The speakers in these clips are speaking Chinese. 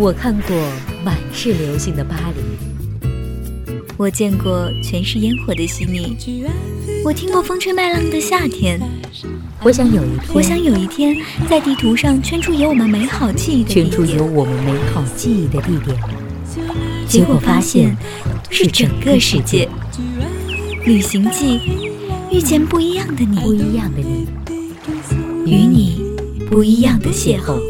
我看过满是流星的巴黎，我见过全是烟火的悉尼，我听过风吹麦浪的夏天。我想有一天，我想有一天，在地图上圈出有我们美好记忆的圈出有我们美好记忆的地点，结果发现是整个世界。旅行记，遇见不一样的你，不一样的你，与你不一样的邂逅。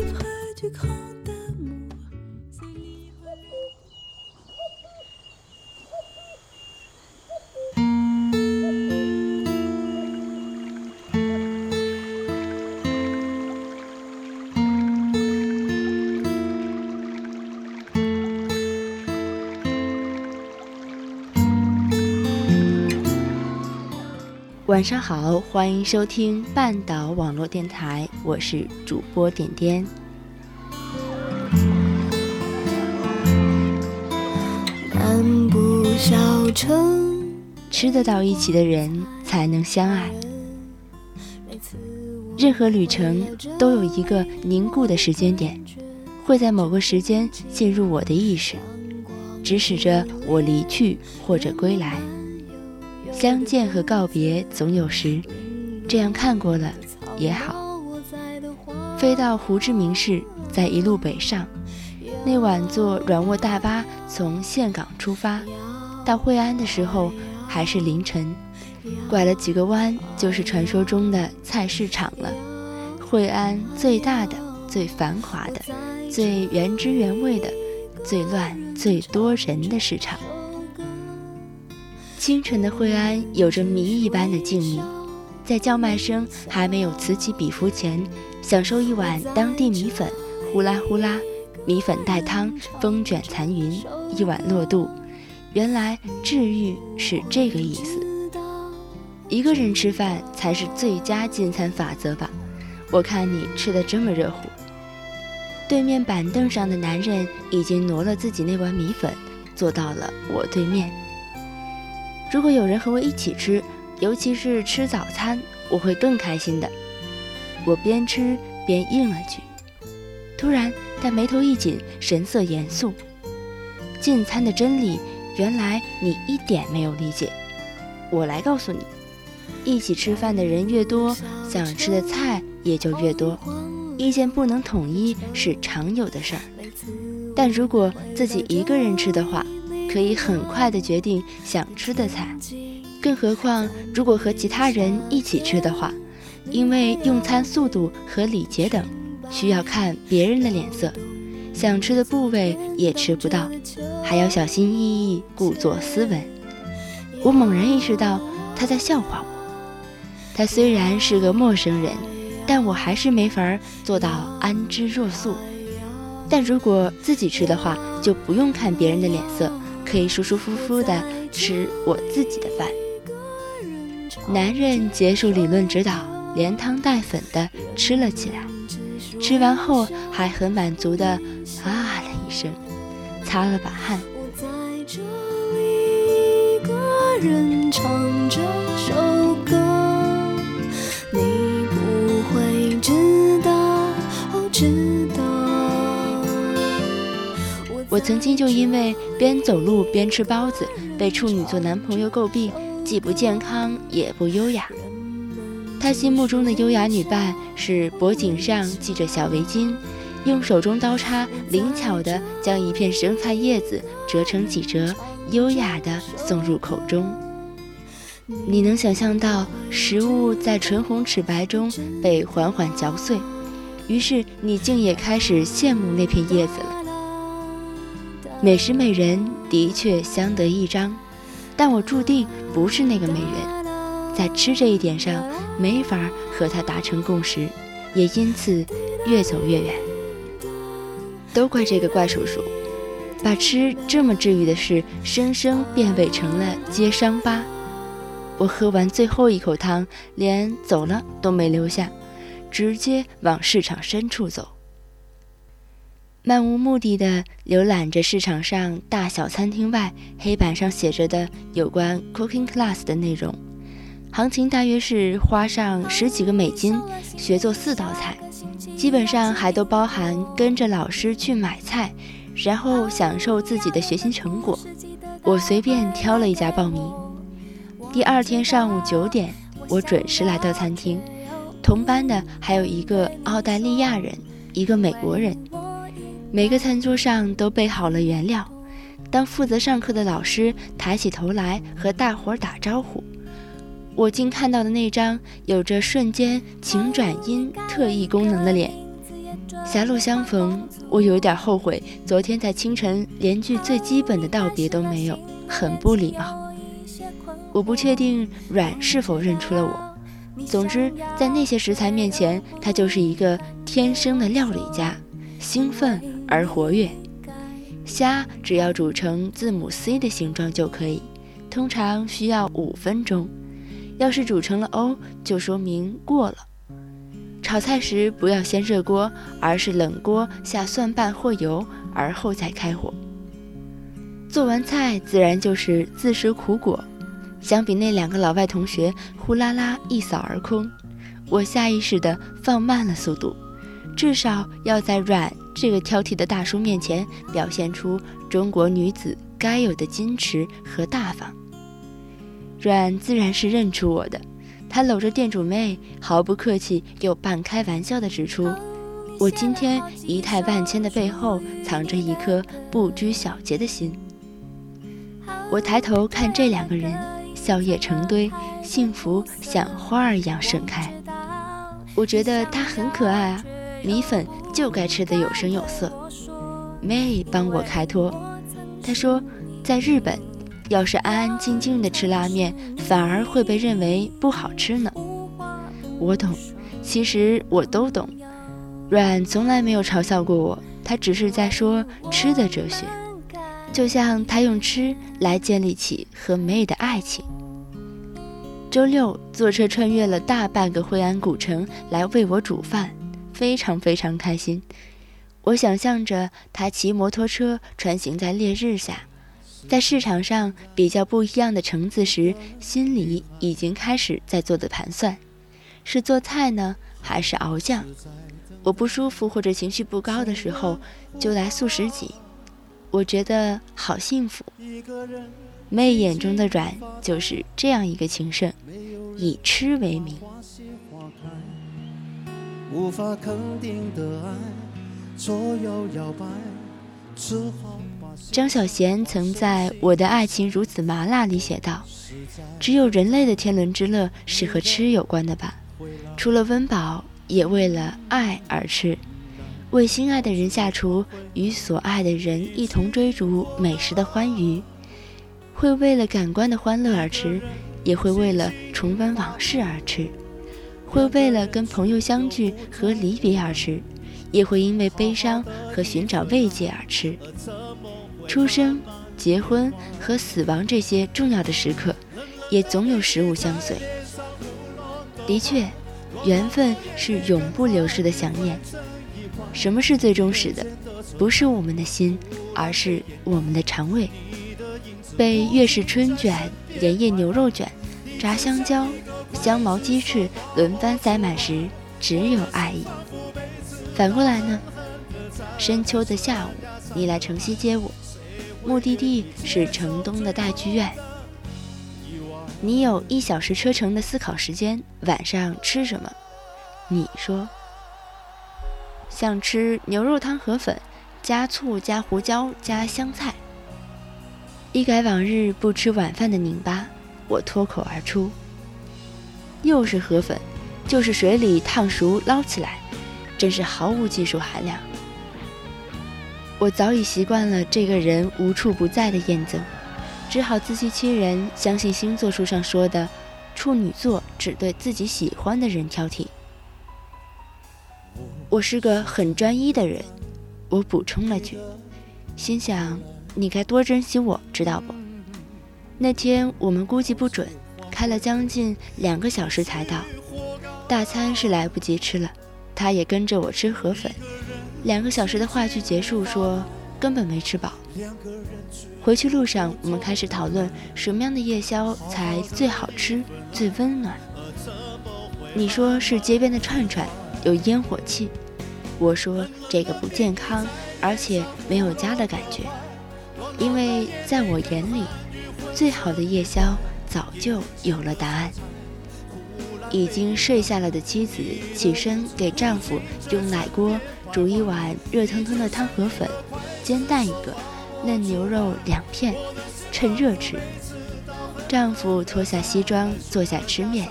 晚上好，欢迎收听半岛网络电台，我是主播点点。漫步小城，吃得到一起的人才能相爱。任何旅程都有一个凝固的时间点，会在某个时间进入我的意识，指使着我离去或者归来。相见和告别总有时，这样看过了也好。飞到胡志明市，再一路北上。那晚坐软卧大巴从岘港出发，到惠安的时候还是凌晨。拐了几个弯，就是传说中的菜市场了。惠安最大的、最繁华的、最原汁原味的、最乱、最多人的市场。清晨的惠安有着谜一般的静谧，在叫卖声还没有此起彼伏前，享受一碗当地米粉，呼啦呼啦，米粉带汤，风卷残云，一碗落肚。原来治愈是这个意思。一个人吃饭才是最佳进餐法则吧？我看你吃的这么热乎。对面板凳上的男人已经挪了自己那碗米粉，坐到了我对面。如果有人和我一起吃，尤其是吃早餐，我会更开心的。我边吃边应了句。突然，他眉头一紧，神色严肃。进餐的真理，原来你一点没有理解。我来告诉你：一起吃饭的人越多，想吃的菜也就越多。意见不能统一是常有的事儿，但如果自己一个人吃的话，可以很快的决定想吃的菜，更何况如果和其他人一起吃的话，因为用餐速度和礼节等，需要看别人的脸色，想吃的部位也吃不到，还要小心翼翼，故作斯文。我猛然意识到他在笑话我。他虽然是个陌生人，但我还是没法做到安之若素。但如果自己吃的话，就不用看别人的脸色。可以舒舒服服的吃我自己的饭。男人结束理论指导，连汤带粉的吃了起来。吃完后还很满足的啊了一声，擦了把汗。我我曾经就因为边走路边吃包子，被处女座男朋友诟病，既不健康也不优雅。他心目中的优雅女伴是脖颈上系着小围巾，用手中刀叉灵巧地将一片生菜叶子折成几折，优雅地送入口中。你能想象到食物在唇红齿白中被缓缓嚼碎，于是你竟也开始羡慕那片叶子了。美食美人的确相得益彰，但我注定不是那个美人，在吃这一点上没法和他达成共识，也因此越走越远。都怪这个怪叔叔，把吃这么治愈的事，生生变味成了揭伤疤。我喝完最后一口汤，连走了都没留下，直接往市场深处走。漫无目的的浏览着市场上大小餐厅外黑板上写着的有关 cooking class 的内容，行情大约是花上十几个美金学做四道菜，基本上还都包含跟着老师去买菜，然后享受自己的学习成果。我随便挑了一家报名。第二天上午九点，我准时来到餐厅。同班的还有一个澳大利亚人，一个美国人。每个餐桌上都备好了原料。当负责上课的老师抬起头来和大伙儿打招呼，我竟看到的那张有着瞬间晴转阴特异功能的脸。狭路相逢，我有点后悔，昨天在清晨连句最基本的道别都没有，很不礼貌。我不确定阮是否认出了我。总之，在那些食材面前，他就是一个天生的料理家，兴奋而活跃。虾只要煮成字母 C 的形状就可以，通常需要五分钟。要是煮成了 O，就说明过了。炒菜时不要先热锅，而是冷锅下蒜瓣或油，而后再开火。做完菜自然就是自食苦果。相比那两个老外同学呼啦啦一扫而空，我下意识地放慢了速度，至少要在软这个挑剔的大叔面前表现出中国女子该有的矜持和大方。阮自然是认出我的。他搂着店主妹，毫不客气又半开玩笑地指出：“我今天仪态万千的背后，藏着一颗不拘小节的心。”我抬头看这两个人，笑靥成堆，幸福像花儿一样盛开。我觉得他很可爱啊，米粉就该吃得有声有色。妹帮我开脱，她说，在日本。要是安安静静的吃拉面，反而会被认为不好吃呢。我懂，其实我都懂。阮从来没有嘲笑过我，他只是在说吃的哲学，就像他用吃来建立起和妹的爱情。周六坐车穿越了大半个惠安古城来为我煮饭，非常非常开心。我想象着他骑摩托车穿行在烈日下。在市场上比较不一样的橙子时，心里已经开始在做的盘算：是做菜呢，还是熬酱？我不舒服或者情绪不高的时候，就来素食几。我觉得好幸福。妹眼中的软就是这样一个情圣，以吃为名。无法肯定的爱，左右摇摆，只好。张小娴曾在我的爱情如此麻辣里写道：“只有人类的天伦之乐是和吃有关的吧？除了温饱，也为了爱而吃。为心爱的人下厨，与所爱的人一同追逐美食的欢愉。会为了感官的欢乐而吃，也会为了重温往事而吃。会为了跟朋友相聚和离别而吃，也会因为悲伤和寻找慰藉而吃。”出生、结婚和死亡这些重要的时刻，也总有食物相随。的确，缘分是永不流逝的想念。什么是最忠实的？不是我们的心，而是我们的肠胃。被粤式春卷、盐叶牛肉卷、炸香蕉、香茅鸡翅轮番塞满时，只有爱意。反过来呢？深秋的下午，你来城西接我。目的地是城东的大剧院。你有一小时车程的思考时间，晚上吃什么？你说，想吃牛肉汤河粉，加醋加胡椒加香菜。一改往日不吃晚饭的拧巴，我脱口而出：又是河粉，就是水里烫熟捞起来，真是毫无技术含量。我早已习惯了这个人无处不在的验证，只好自欺欺人，相信星座书上说的处女座只对自己喜欢的人挑剔。我是个很专一的人，我补充了句，心想你该多珍惜我，知道不？那天我们估计不准，开了将近两个小时才到，大餐是来不及吃了，他也跟着我吃河粉。两个小时的话剧结束，说根本没吃饱。回去路上，我们开始讨论什么样的夜宵才最好吃、最温暖。你说是街边的串串，有烟火气；我说这个不健康，而且没有家的感觉，因为在我眼里，最好的夜宵早就有了答案。已经睡下了的妻子起身给丈夫用奶锅煮一碗热腾腾的汤河粉，煎蛋一个，嫩牛肉两片，趁热吃。丈夫脱下西装坐下吃面，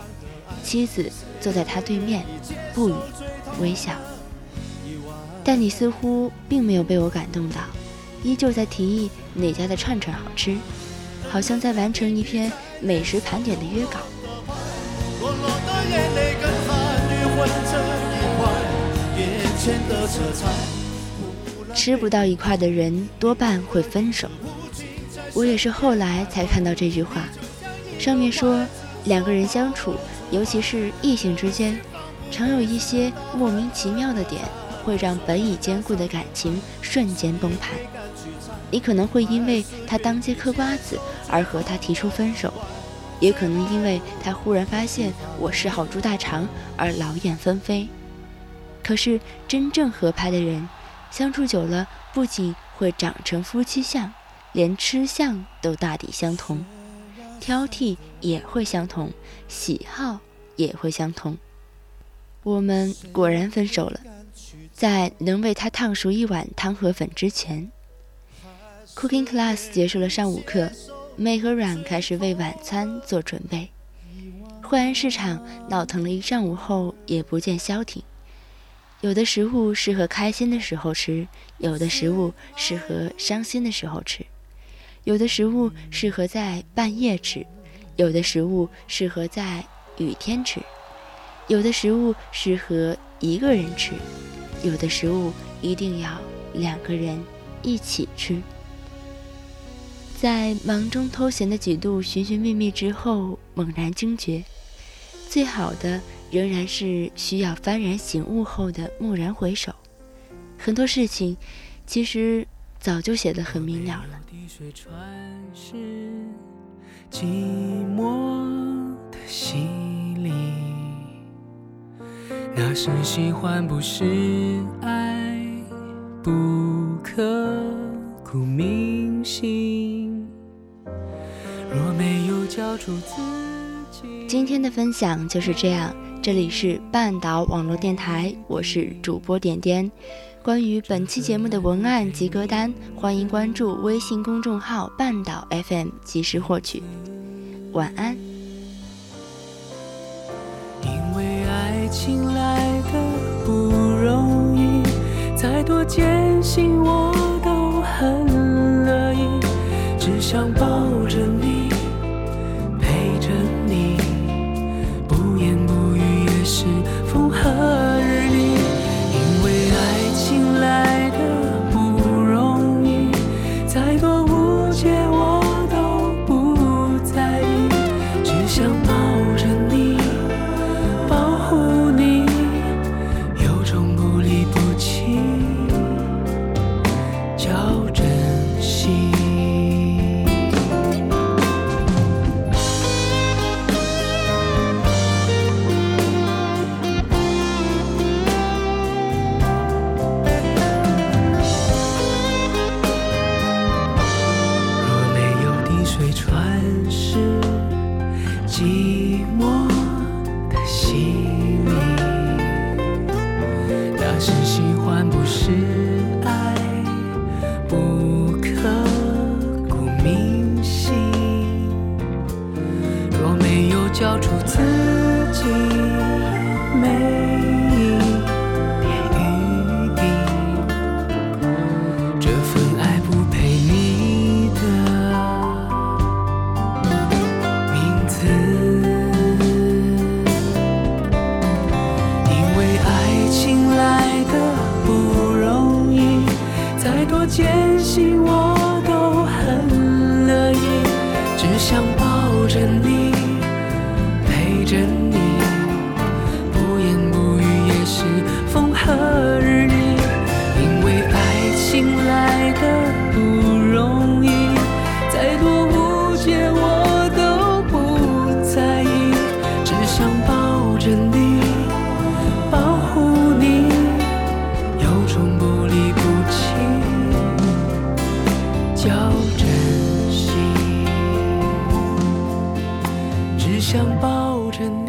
妻子坐在他对面，不语，微笑。但你似乎并没有被我感动到，依旧在提议哪家的串串好吃，好像在完成一篇美食盘点的约稿。吃不到一块的人多半会分手。我也是后来才看到这句话，上面说两个人相处，尤其是异性之间，常有一些莫名其妙的点。会让本已坚固的感情瞬间崩盘。你可能会因为他当街嗑瓜子而和他提出分手，也可能因为他忽然发现我是好猪大肠而劳燕分飞。可是真正合拍的人，相处久了不仅会长成夫妻相，连吃相都大抵相同，挑剔也会相同，喜好也会相同。我们果然分手了。在能为他烫熟一碗汤河粉之前，Cooking Class 结束了上午课，妹和阮开始为晚餐做准备。惠安市场闹腾了一上午后，也不见消停。有的食物适合开心的时候吃，有的食物适合伤心的时候吃，有的食物适合在半夜吃，有的食物适合在雨天吃，有的食物适合一个人吃。有的食物一定要两个人一起吃。在忙中偷闲的几度寻寻觅觅之后，猛然惊觉，最好的仍然是需要幡然醒悟后的蓦然回首。很多事情其实早就写得很明了了。寂寞的洗礼。那是喜欢，不是爱，不刻骨铭心。若没有交出自己。今天的分享就是这样，这里是半岛网络电台，我是主播点点。关于本期节目的文案及歌单，欢迎关注微信公众号半岛 FM 及时获取。晚安。因为爱情来的不容易，再多艰辛我都很乐意，只想抱着你，交出自己每一点余地这份爱不配你的名字因为爱情来的不容易再多艰辛我都很乐意只想想抱着你，